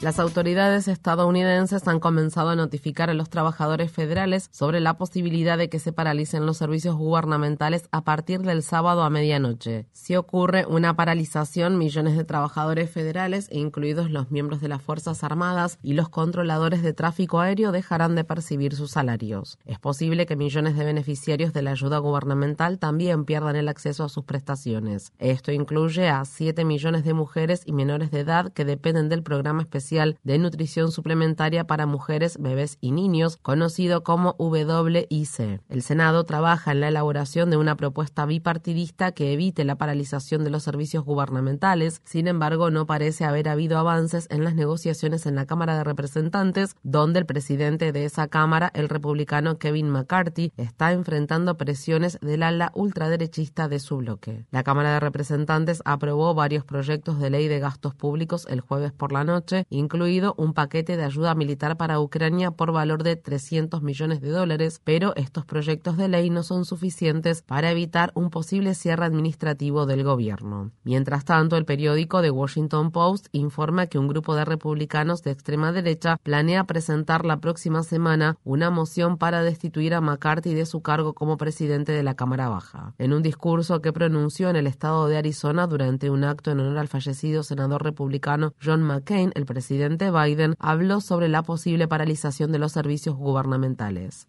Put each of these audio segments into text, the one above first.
Las autoridades estadounidenses han comenzado a notificar a los trabajadores federales sobre la posibilidad de que se paralicen los servicios gubernamentales a partir del sábado a medianoche. Si ocurre una paralización, millones de trabajadores federales, incluidos los miembros de las Fuerzas Armadas y los controladores de tráfico aéreo, dejarán de percibir sus salarios. Es posible que millones de beneficiarios de la ayuda gubernamental también pierdan el acceso a sus prestaciones. Esto incluye a 7 millones de mujeres y menores de edad que dependen del programa especial de Nutrición Suplementaria para Mujeres, Bebés y Niños, conocido como WIC. El Senado trabaja en la elaboración de una propuesta bipartidista que evite la paralización de los servicios gubernamentales. Sin embargo, no parece haber habido avances en las negociaciones en la Cámara de Representantes, donde el presidente de esa Cámara, el republicano Kevin McCarthy, está enfrentando presiones del ala ultraderechista de su bloque. La Cámara de Representantes aprobó varios proyectos de ley de gastos públicos el jueves por la noche incluido un paquete de ayuda militar para Ucrania por valor de 300 millones de dólares, pero estos proyectos de ley no son suficientes para evitar un posible cierre administrativo del gobierno. Mientras tanto, el periódico The Washington Post informa que un grupo de republicanos de extrema derecha planea presentar la próxima semana una moción para destituir a McCarthy de su cargo como presidente de la Cámara Baja. En un discurso que pronunció en el estado de Arizona durante un acto en honor al fallecido senador republicano John McCain, el presidente presidente Biden habló sobre la posible paralización de los servicios gubernamentales.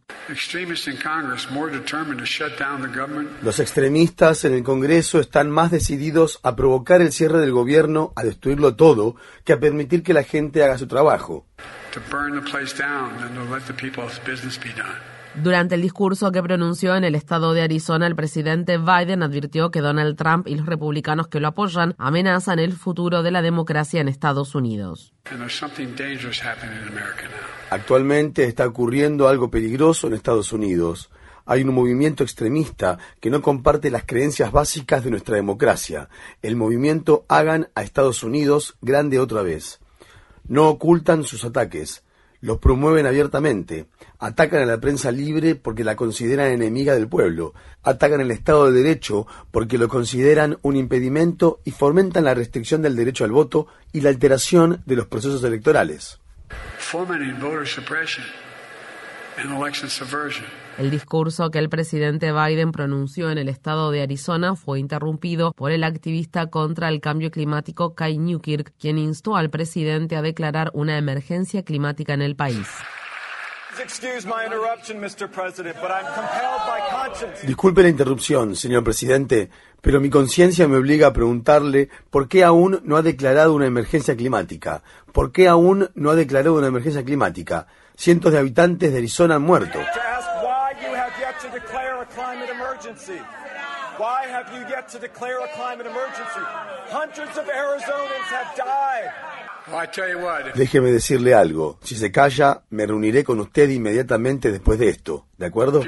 Los extremistas en el Congreso están más decididos a provocar el cierre del gobierno, a destruirlo todo, que a permitir que la gente haga su trabajo. Durante el discurso que pronunció en el estado de Arizona, el presidente Biden advirtió que Donald Trump y los republicanos que lo apoyan amenazan el futuro de la democracia en Estados Unidos. Actualmente está ocurriendo algo peligroso en Estados Unidos. Hay un movimiento extremista que no comparte las creencias básicas de nuestra democracia. El movimiento Hagan a Estados Unidos grande otra vez. No ocultan sus ataques los promueven abiertamente, atacan a la prensa libre porque la consideran enemiga del pueblo, atacan el Estado de Derecho porque lo consideran un impedimento y fomentan la restricción del derecho al voto y la alteración de los procesos electorales. El discurso que el presidente Biden pronunció en el estado de Arizona fue interrumpido por el activista contra el cambio climático Kai Newkirk, quien instó al presidente a declarar una emergencia climática en el país. Disculpe la interrupción, señor presidente, pero mi conciencia me obliga a preguntarle por qué aún no ha declarado una emergencia climática. ¿Por qué aún no ha declarado una emergencia climática? Cientos de habitantes de Arizona han muerto. Why have you yet to declare a climate emergency? Hundreds of Arizonans have died. Déjeme decirle algo. Si se calla, me reuniré con usted inmediatamente después de esto. ¿De acuerdo?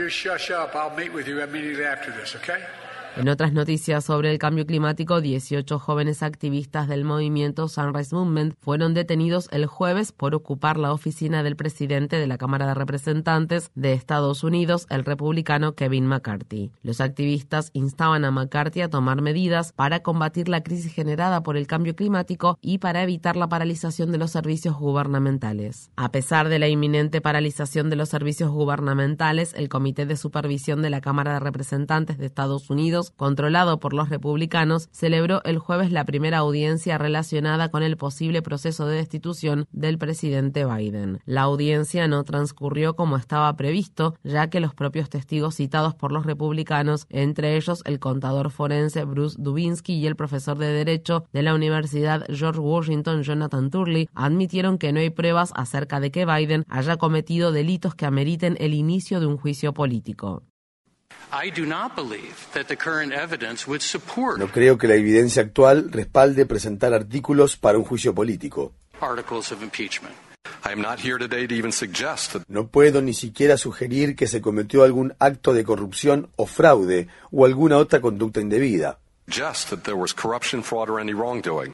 En otras noticias sobre el cambio climático, 18 jóvenes activistas del movimiento Sunrise Movement fueron detenidos el jueves por ocupar la oficina del presidente de la Cámara de Representantes de Estados Unidos, el republicano Kevin McCarthy. Los activistas instaban a McCarthy a tomar medidas para combatir la crisis generada por el cambio climático y para evitar la paralización de los servicios gubernamentales. A pesar de la inminente paralización de los servicios gubernamentales, el Comité de Supervisión de la Cámara de Representantes de Estados Unidos Controlado por los republicanos, celebró el jueves la primera audiencia relacionada con el posible proceso de destitución del presidente Biden. La audiencia no transcurrió como estaba previsto, ya que los propios testigos citados por los republicanos, entre ellos el contador forense Bruce Dubinsky y el profesor de Derecho de la Universidad George Washington Jonathan Turley, admitieron que no hay pruebas acerca de que Biden haya cometido delitos que ameriten el inicio de un juicio político. No creo que la evidencia actual respalde presentar artículos para un juicio político. No puedo ni siquiera sugerir que se cometió algún acto de corrupción o fraude o alguna otra conducta indebida.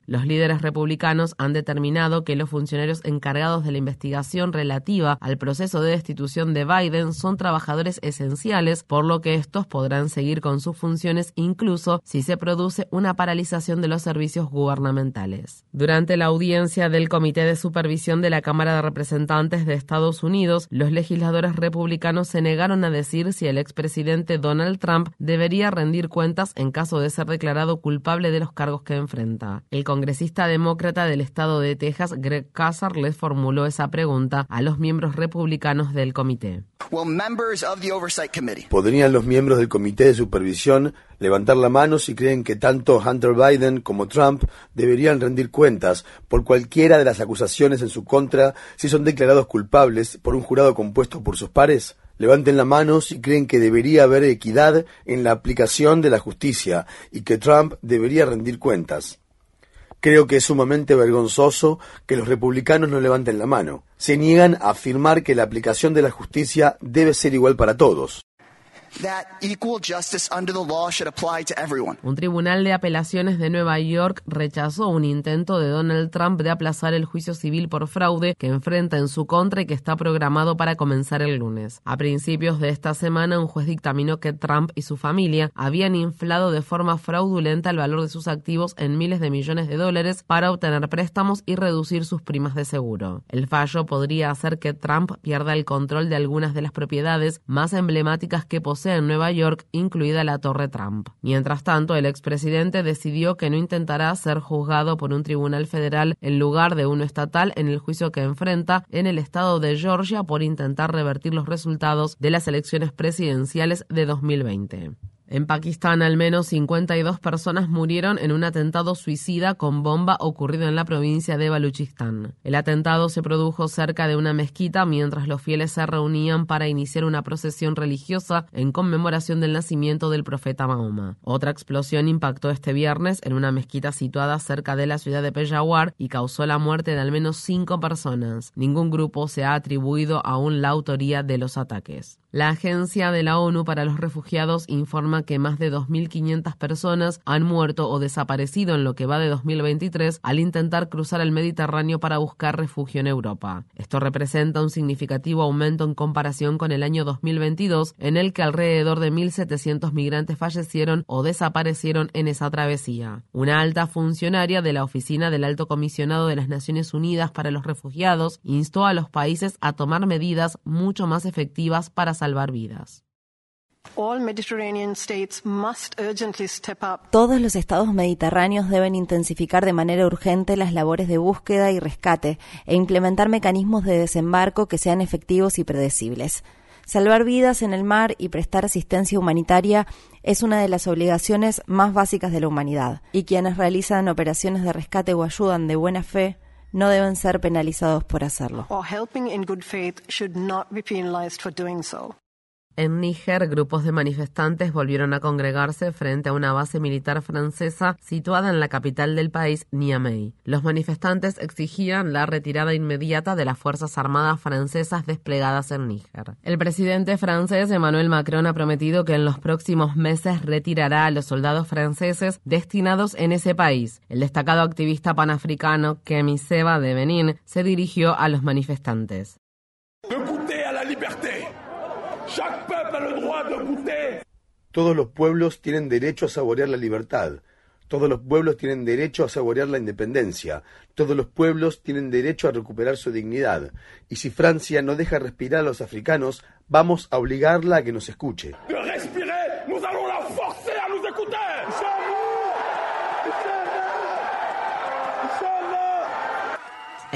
Los líderes republicanos han determinado que los funcionarios encargados de la investigación relativa al proceso de destitución de Biden son trabajadores esenciales, por lo que estos podrán seguir con sus funciones incluso si se produce una paralización de los servicios gubernamentales. Durante la audiencia del Comité de Supervisión de la Cámara de Representantes de Estados Unidos, los legisladores republicanos se negaron a decir si el expresidente Donald Trump debería rendir cuentas en caso de ser declarado culpable de los cargos que enfrenta. El congresista demócrata del estado de Texas, Greg Casar, les formuló esa pregunta a los miembros republicanos del comité. ¿Podrían los miembros del comité de supervisión levantar la mano si creen que tanto Hunter Biden como Trump deberían rendir cuentas por cualquiera de las acusaciones en su contra si son declarados culpables por un jurado compuesto por sus pares? Levanten la mano si creen que debería haber equidad en la aplicación de la justicia y que Trump debería rendir cuentas. Creo que es sumamente vergonzoso que los republicanos no levanten la mano. Se niegan a afirmar que la aplicación de la justicia debe ser igual para todos. Un tribunal de apelaciones de Nueva York rechazó un intento de Donald Trump de aplazar el juicio civil por fraude que enfrenta en su contra y que está programado para comenzar el lunes. A principios de esta semana, un juez dictaminó que Trump y su familia habían inflado de forma fraudulenta el valor de sus activos en miles de millones de dólares para obtener préstamos y reducir sus primas de seguro. El fallo podría hacer que Trump pierda el control de algunas de las propiedades más emblemáticas que posee en Nueva York, incluida la Torre Trump. Mientras tanto, el expresidente decidió que no intentará ser juzgado por un tribunal federal en lugar de uno estatal en el juicio que enfrenta en el estado de Georgia por intentar revertir los resultados de las elecciones presidenciales de 2020. En Pakistán, al menos 52 personas murieron en un atentado suicida con bomba ocurrido en la provincia de Baluchistán. El atentado se produjo cerca de una mezquita mientras los fieles se reunían para iniciar una procesión religiosa en conmemoración del nacimiento del profeta Mahoma. Otra explosión impactó este viernes en una mezquita situada cerca de la ciudad de Peshawar y causó la muerte de al menos cinco personas. Ningún grupo se ha atribuido aún la autoría de los ataques. La Agencia de la ONU para los Refugiados informa que más de 2.500 personas han muerto o desaparecido en lo que va de 2023 al intentar cruzar el Mediterráneo para buscar refugio en Europa. Esto representa un significativo aumento en comparación con el año 2022, en el que alrededor de 1.700 migrantes fallecieron o desaparecieron en esa travesía. Una alta funcionaria de la Oficina del Alto Comisionado de las Naciones Unidas para los Refugiados instó a los países a tomar medidas mucho más efectivas para salvar vidas. Todos los estados mediterráneos deben intensificar de manera urgente las labores de búsqueda y rescate e implementar mecanismos de desembarco que sean efectivos y predecibles. Salvar vidas en el mar y prestar asistencia humanitaria es una de las obligaciones más básicas de la humanidad, y quienes realizan operaciones de rescate o ayudan de buena fe no deben ser penalizados por hacerlo. En Níger, grupos de manifestantes volvieron a congregarse frente a una base militar francesa situada en la capital del país, Niamey. Los manifestantes exigían la retirada inmediata de las Fuerzas Armadas francesas desplegadas en Níger. El presidente francés Emmanuel Macron ha prometido que en los próximos meses retirará a los soldados franceses destinados en ese país. El destacado activista panafricano Kemi Seba de Benín se dirigió a los manifestantes. Todos los pueblos tienen derecho a saborear la libertad. Todos los pueblos tienen derecho a saborear la independencia. Todos los pueblos tienen derecho a recuperar su dignidad. Y si Francia no deja respirar a los africanos, vamos a obligarla a que nos escuche.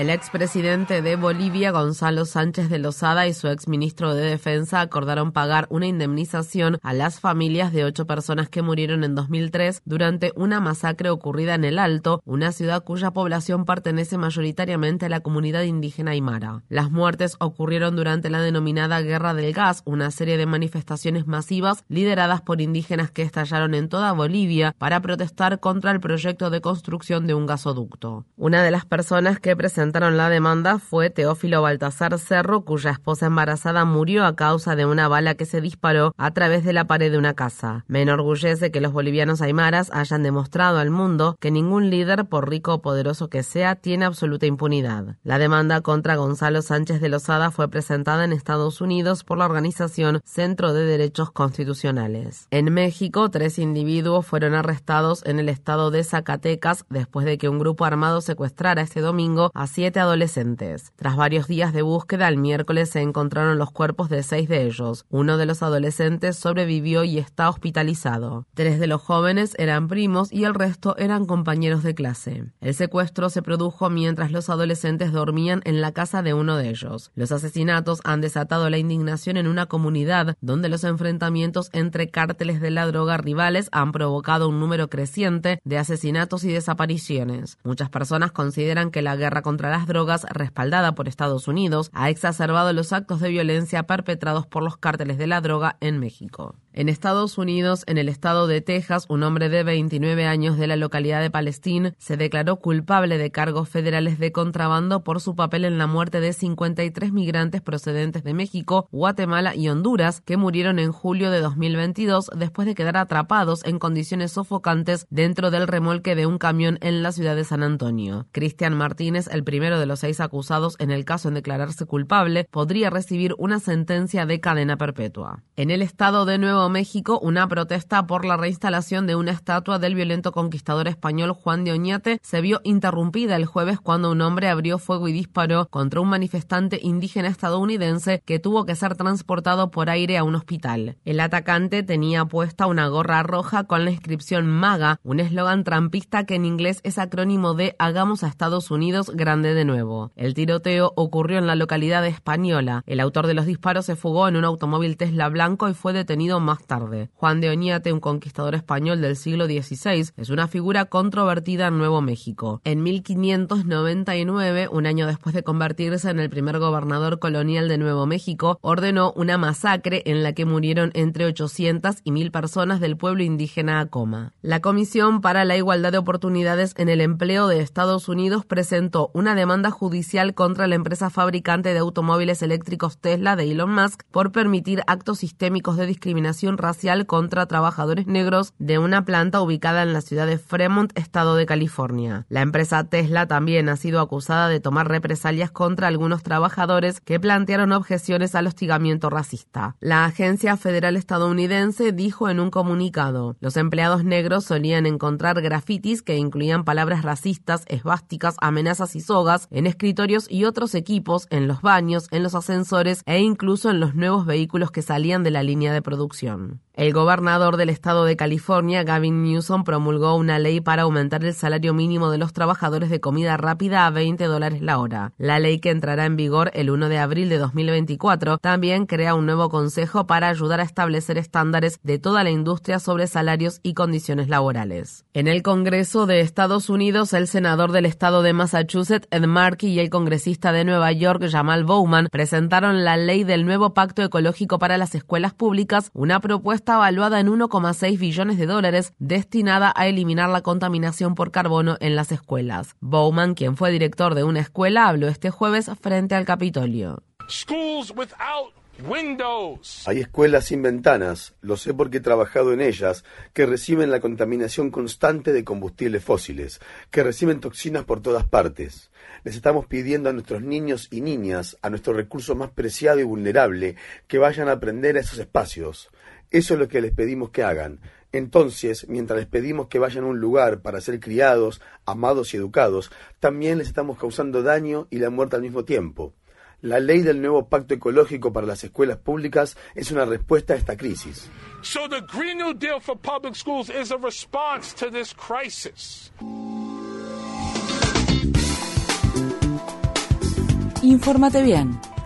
El expresidente de Bolivia, Gonzalo Sánchez de Lozada, y su exministro de Defensa acordaron pagar una indemnización a las familias de ocho personas que murieron en 2003 durante una masacre ocurrida en El Alto, una ciudad cuya población pertenece mayoritariamente a la comunidad indígena aymara. Las muertes ocurrieron durante la denominada Guerra del Gas, una serie de manifestaciones masivas lideradas por indígenas que estallaron en toda Bolivia para protestar contra el proyecto de construcción de un gasoducto. Una de las personas que presentaron la demanda fue Teófilo Baltasar Cerro, cuya esposa embarazada murió a causa de una bala que se disparó a través de la pared de una casa. Me enorgullece que los bolivianos aymaras hayan demostrado al mundo que ningún líder, por rico o poderoso que sea, tiene absoluta impunidad. La demanda contra Gonzalo Sánchez de Lozada fue presentada en Estados Unidos por la organización Centro de Derechos Constitucionales. En México, tres individuos fueron arrestados en el estado de Zacatecas después de que un grupo armado secuestrara este domingo a siete adolescentes. Tras varios días de búsqueda, el miércoles se encontraron los cuerpos de seis de ellos. Uno de los adolescentes sobrevivió y está hospitalizado. Tres de los jóvenes eran primos y el resto eran compañeros de clase. El secuestro se produjo mientras los adolescentes dormían en la casa de uno de ellos. Los asesinatos han desatado la indignación en una comunidad donde los enfrentamientos entre cárteles de la droga rivales han provocado un número creciente de asesinatos y desapariciones. Muchas personas consideran que la guerra contra las drogas, respaldada por Estados Unidos, ha exacerbado los actos de violencia perpetrados por los cárteles de la droga en México. En Estados Unidos, en el estado de Texas, un hombre de 29 años de la localidad de Palestín se declaró culpable de cargos federales de contrabando por su papel en la muerte de 53 migrantes procedentes de México, Guatemala y Honduras que murieron en julio de 2022 después de quedar atrapados en condiciones sofocantes dentro del remolque de un camión en la ciudad de San Antonio. Cristian Martínez, el primero de los seis acusados en el caso en declararse culpable, podría recibir una sentencia de cadena perpetua. En el estado de Nuevo México una protesta por la reinstalación de una estatua del violento conquistador español Juan de Oñate se vio interrumpida el jueves cuando un hombre abrió fuego y disparó contra un manifestante indígena estadounidense que tuvo que ser transportado por aire a un hospital. El atacante tenía puesta una gorra roja con la inscripción MAGA, un eslogan trampista que en inglés es acrónimo de Hagamos a Estados Unidos grande de nuevo. El tiroteo ocurrió en la localidad española. El autor de los disparos se fugó en un automóvil Tesla blanco y fue detenido más más tarde. Juan de Oñate, un conquistador español del siglo XVI, es una figura controvertida en Nuevo México. En 1599, un año después de convertirse en el primer gobernador colonial de Nuevo México, ordenó una masacre en la que murieron entre 800 y 1000 personas del pueblo indígena Acoma. La Comisión para la Igualdad de Oportunidades en el Empleo de Estados Unidos presentó una demanda judicial contra la empresa fabricante de automóviles eléctricos Tesla de Elon Musk por permitir actos sistémicos de discriminación racial contra trabajadores negros de una planta ubicada en la ciudad de Fremont, estado de California. La empresa Tesla también ha sido acusada de tomar represalias contra algunos trabajadores que plantearon objeciones al hostigamiento racista. La agencia federal estadounidense dijo en un comunicado, los empleados negros solían encontrar grafitis que incluían palabras racistas, esvásticas, amenazas y sogas en escritorios y otros equipos, en los baños, en los ascensores e incluso en los nuevos vehículos que salían de la línea de producción. El gobernador del estado de California, Gavin Newsom, promulgó una ley para aumentar el salario mínimo de los trabajadores de comida rápida a 20 dólares la hora. La ley que entrará en vigor el 1 de abril de 2024 también crea un nuevo consejo para ayudar a establecer estándares de toda la industria sobre salarios y condiciones laborales. En el Congreso de Estados Unidos, el senador del estado de Massachusetts, Ed Markey, y el congresista de Nueva York, Jamal Bowman, presentaron la ley del nuevo pacto ecológico para las escuelas públicas, una propuesta valuada en 1,6 billones de dólares destinada a eliminar la contaminación por carbono en las escuelas. Bowman, quien fue director de una escuela, habló este jueves frente al Capitolio. Hay escuelas sin ventanas, lo sé porque he trabajado en ellas, que reciben la contaminación constante de combustibles fósiles, que reciben toxinas por todas partes. Les estamos pidiendo a nuestros niños y niñas, a nuestro recurso más preciado y vulnerable, que vayan a aprender a esos espacios. Eso es lo que les pedimos que hagan. Entonces, mientras les pedimos que vayan a un lugar para ser criados, amados y educados, también les estamos causando daño y la muerte al mismo tiempo. La ley del nuevo pacto ecológico para las escuelas públicas es una respuesta a esta crisis. So the Green New Deal for public schools is a response to this crisis. Infórmate bien.